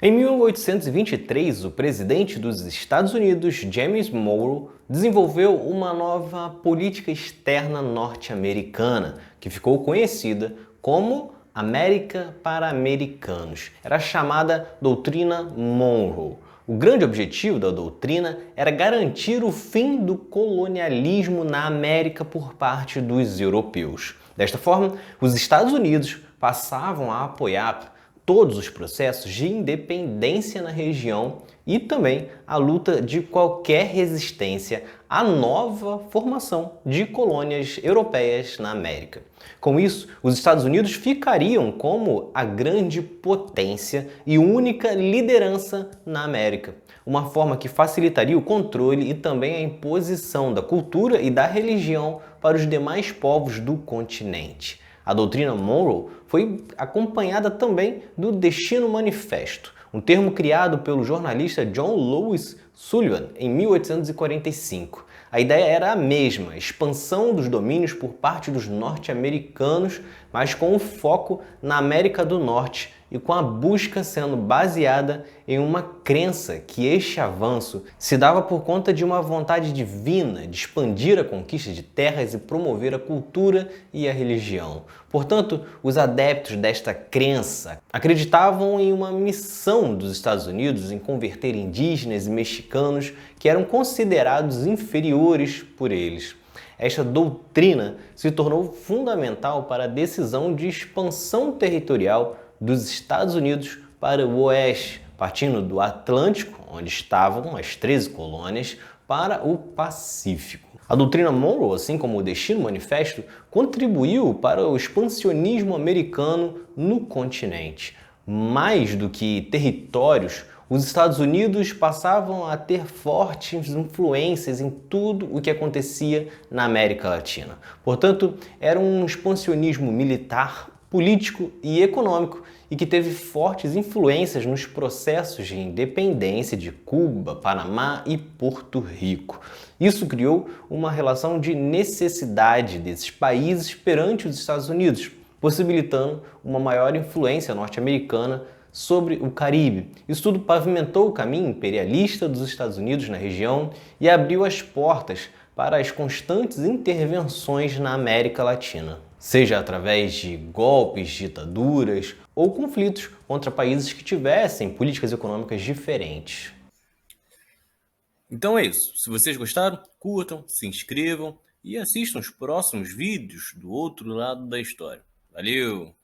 Em 1823, o presidente dos Estados Unidos, James Monroe, desenvolveu uma nova política externa norte-americana, que ficou conhecida como América para Americanos. Era chamada Doutrina Monroe. O grande objetivo da doutrina era garantir o fim do colonialismo na América por parte dos europeus. Desta forma, os Estados Unidos passavam a apoiar todos os processos de independência na região e também a luta de qualquer resistência à nova formação de colônias europeias na América. Com isso, os Estados Unidos ficariam como a grande potência e única liderança na América, uma forma que facilitaria o controle e também a imposição da cultura e da religião para os demais povos do continente. A doutrina Monroe foi acompanhada também do Destino Manifesto, um termo criado pelo jornalista John Lewis Sullivan em 1845. A ideia era a mesma, expansão dos domínios por parte dos norte-americanos, mas com o foco na América do Norte e com a busca sendo baseada em uma crença que este avanço se dava por conta de uma vontade divina de expandir a conquista de terras e promover a cultura e a religião. Portanto, os adeptos desta crença acreditavam em uma missão dos Estados Unidos em converter indígenas e mexicanos que eram considerados inferiores por eles. Esta doutrina se tornou fundamental para a decisão de expansão territorial dos Estados Unidos para o oeste, partindo do Atlântico, onde estavam as 13 colônias, para o Pacífico. A doutrina Monroe, assim como o Destino Manifesto, contribuiu para o expansionismo americano no continente. Mais do que territórios, os Estados Unidos passavam a ter fortes influências em tudo o que acontecia na América Latina. Portanto, era um expansionismo militar, político e econômico e que teve fortes influências nos processos de independência de Cuba, Panamá e Porto Rico. Isso criou uma relação de necessidade desses países perante os Estados Unidos, possibilitando uma maior influência norte-americana sobre o Caribe. Isso tudo pavimentou o caminho imperialista dos Estados Unidos na região e abriu as portas para as constantes intervenções na América Latina, seja através de golpes, ditaduras ou conflitos contra países que tivessem políticas econômicas diferentes. Então é isso. Se vocês gostaram, curtam, se inscrevam e assistam os próximos vídeos do outro lado da história. Valeu!